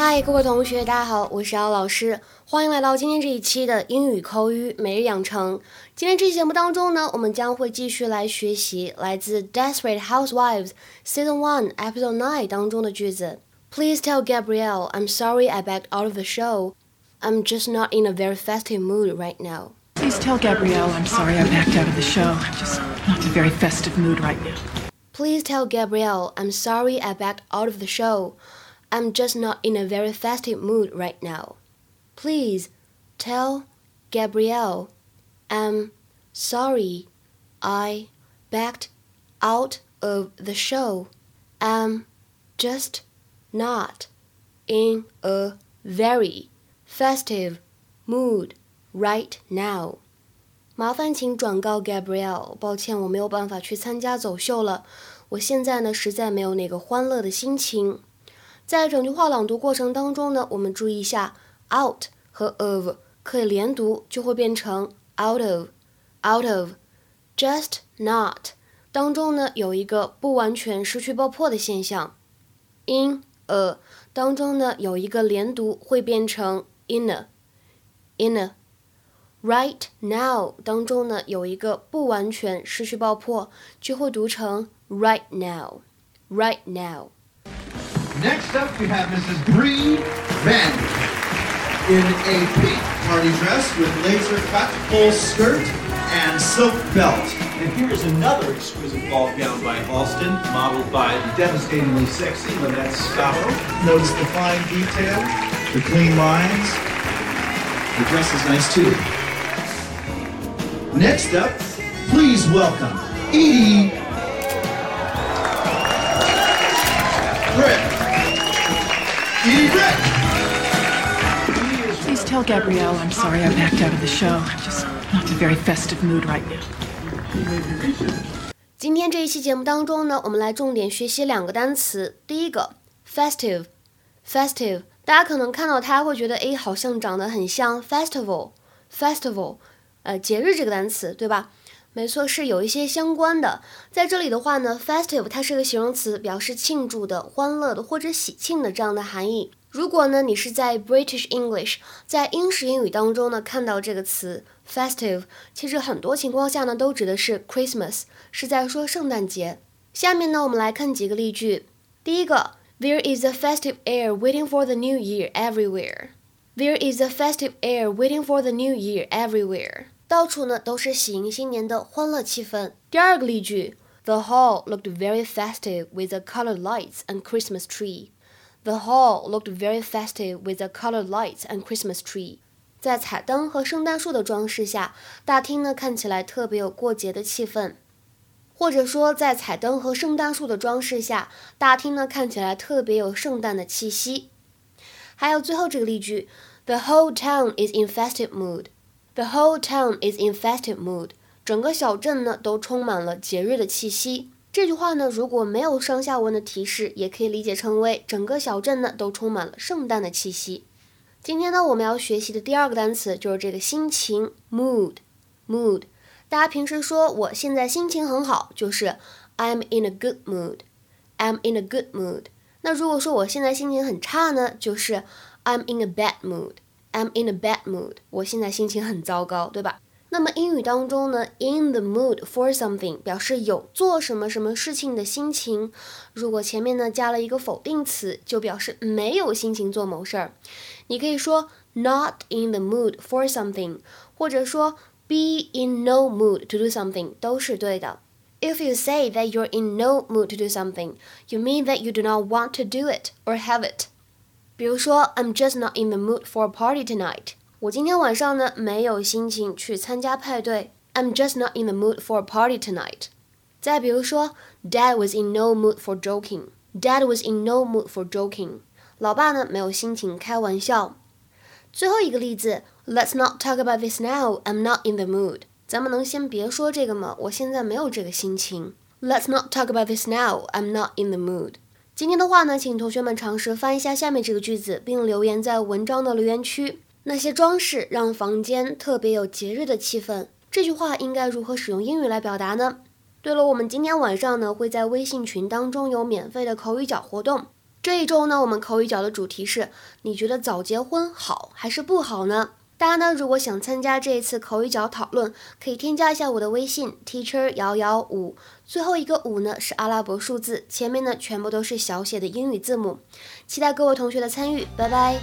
嗨，各位同学，大家好，我是姚老师，欢迎来到今天这一期的英语口语每日养成。今天这期节目当中呢，我们将会继续来学习来自《Desperate Housewives》Season One Episode Nine 当中的句子。Please tell Gabrielle I'm sorry I backed out of the show. I'm just not in a very festive mood right now. Please tell Gabrielle I'm sorry I backed out of the show. I'm just not in a very festive mood right now. Please tell Gabrielle I'm sorry I backed out of the show. I'm just not in a very festive mood right now. Please tell Gabrielle I'm sorry I backed out of the show. I'm just not in a very festive mood right now. 麻烦请转告 Gabrielle，抱歉我没有办法去参加走秀了。我现在呢实在没有那个欢乐的心情。 在整句话朗读过程当中呢，我们注意一下，out 和 of 可以连读，就会变成 out of，out of。just not 当中呢有一个不完全失去爆破的现象，in a 当中呢有一个连读，会变成 in a，in a。right now 当中呢有一个不完全失去爆破，就会读成 right now，right now。Next up, we have Mrs. Bree Vandy in a pink party dress with laser cut full skirt and silk belt. And here's another exquisite ball gown by Halston, modeled by the devastatingly sexy Lynette Scavo. Notice the fine detail, the clean lines. The dress is nice too. Next up, please welcome Edie Britt. Please tell Gabrielle I'm sorry I backed out of the show. I'm just not in a very festive mood right now. 今天这一期节目当中呢，我们来重点学习两个单词。第一个，festive，festive，大家可能看到它会觉得，哎，好像长得很像 festival，festival，呃，节日这个单词，对吧？没错，是有一些相关的。在这里的话呢，festive 它是个形容词，表示庆祝的、欢乐的或者喜庆的这样的含义。如果呢你是在 British English，在英式英语当中呢看到这个词 festive，其实很多情况下呢都指的是 Christmas，是在说圣诞节。下面呢我们来看几个例句。第一个，There is a festive air waiting for the new year everywhere. There is a festive air waiting for the new year everywhere. 到处呢都是喜迎新年的欢乐气氛。第二个例句，The hall looked very festive with the colored lights and Christmas tree. The hall looked very festive with the colored lights and Christmas tree. 在彩灯和圣诞树的装饰下，大厅呢看起来特别有过节的气氛。或者说，在彩灯和圣诞树的装饰下，大厅呢看起来特别有圣诞的气息。还有最后这个例句，The whole town is in festive mood. The whole town is in festive mood. 整个小镇呢都充满了节日的气息。这句话呢，如果没有上下文的提示，也可以理解成为整个小镇呢都充满了圣诞的气息。今天呢，我们要学习的第二个单词就是这个心情 mood mood。大家平时说我现在心情很好，就是 I'm in a good mood. I'm in a good mood. 那如果说我现在心情很差呢，就是 I'm in a bad mood. I'm in a bad mood，我现在心情很糟糕，对吧？那么英语当中呢，in the mood for something 表示有做什么什么事情的心情。如果前面呢加了一个否定词，就表示没有心情做某事儿。你可以说 not in the mood for something，或者说 be in no mood to do something，都是对的。If you say that you're in no mood to do something, you mean that you do not want to do it or have it. 比如说，I'm just not in the mood for a party tonight。我今天晚上呢没有心情去参加派对。I'm just not in the mood for a party tonight。再比如说，Dad was in no mood for joking。Dad was in no mood for joking。老爸呢没有心情开玩笑。最后一个例子，Let's not talk about this now. I'm not in the mood。咱们能先别说这个吗？我现在没有这个心情。Let's not talk about this now. I'm not in the mood。 今天的话呢，请同学们尝试翻一下下面这个句子，并留言在文章的留言区。那些装饰让房间特别有节日的气氛。这句话应该如何使用英语来表达呢？对了，我们今天晚上呢会在微信群当中有免费的口语角活动。这一周呢，我们口语角的主题是：你觉得早结婚好还是不好呢？大家呢，如果想参加这一次口语角讨论，可以添加一下我的微信 teacher 幺幺五，最后一个五呢是阿拉伯数字，前面呢全部都是小写的英语字母。期待各位同学的参与，拜拜。